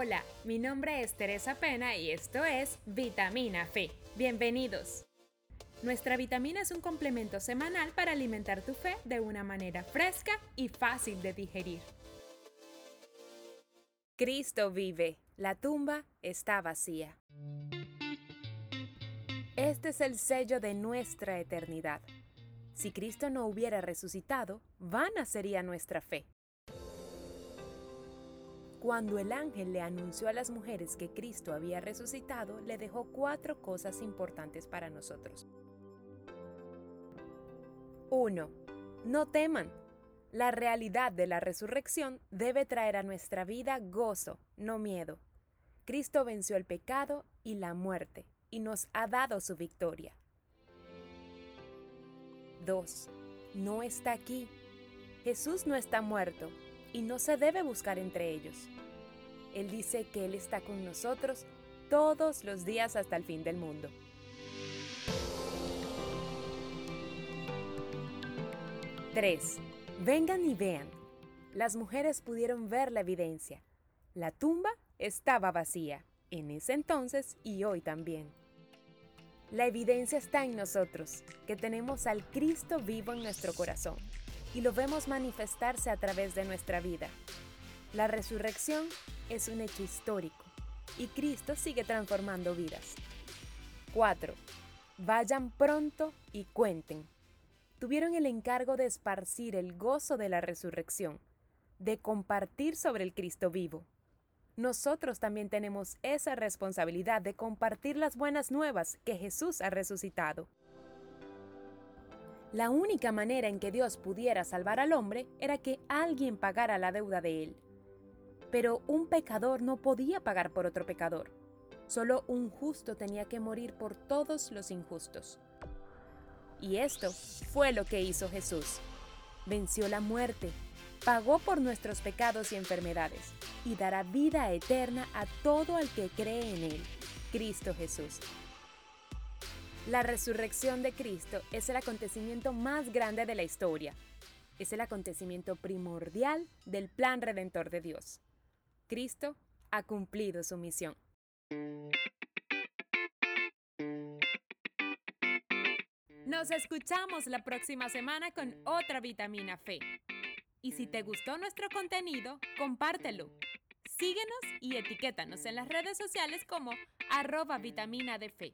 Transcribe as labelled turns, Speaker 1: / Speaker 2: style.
Speaker 1: Hola, mi nombre es Teresa Pena y esto es Vitamina Fe. Bienvenidos. Nuestra vitamina es un complemento semanal para alimentar tu fe de una manera fresca y fácil de digerir. Cristo vive, la tumba está vacía. Este es el sello de nuestra eternidad. Si Cristo no hubiera resucitado, vana sería nuestra fe. Cuando el ángel le anunció a las mujeres que Cristo había resucitado, le dejó cuatro cosas importantes para nosotros. 1. No teman. La realidad de la resurrección debe traer a nuestra vida gozo, no miedo. Cristo venció el pecado y la muerte y nos ha dado su victoria. 2. No está aquí. Jesús no está muerto y no se debe buscar entre ellos. Él dice que Él está con nosotros todos los días hasta el fin del mundo. Tres. Vengan y vean. Las mujeres pudieron ver la evidencia. La tumba estaba vacía, en ese entonces y hoy también. La evidencia está en nosotros, que tenemos al Cristo vivo en nuestro corazón y lo vemos manifestarse a través de nuestra vida. La resurrección es un hecho histórico y Cristo sigue transformando vidas. 4. Vayan pronto y cuenten. Tuvieron el encargo de esparcir el gozo de la resurrección, de compartir sobre el Cristo vivo. Nosotros también tenemos esa responsabilidad de compartir las buenas nuevas que Jesús ha resucitado. La única manera en que Dios pudiera salvar al hombre era que alguien pagara la deuda de él. Pero un pecador no podía pagar por otro pecador. Solo un justo tenía que morir por todos los injustos. Y esto fue lo que hizo Jesús. Venció la muerte, pagó por nuestros pecados y enfermedades, y dará vida eterna a todo el que cree en Él, Cristo Jesús. La resurrección de Cristo es el acontecimiento más grande de la historia. Es el acontecimiento primordial del plan redentor de Dios. Cristo ha cumplido su misión. Nos escuchamos la próxima semana con otra vitamina Fe. Y si te gustó nuestro contenido, compártelo. Síguenos y etiquétanos en las redes sociales como arroba vitamina de fe.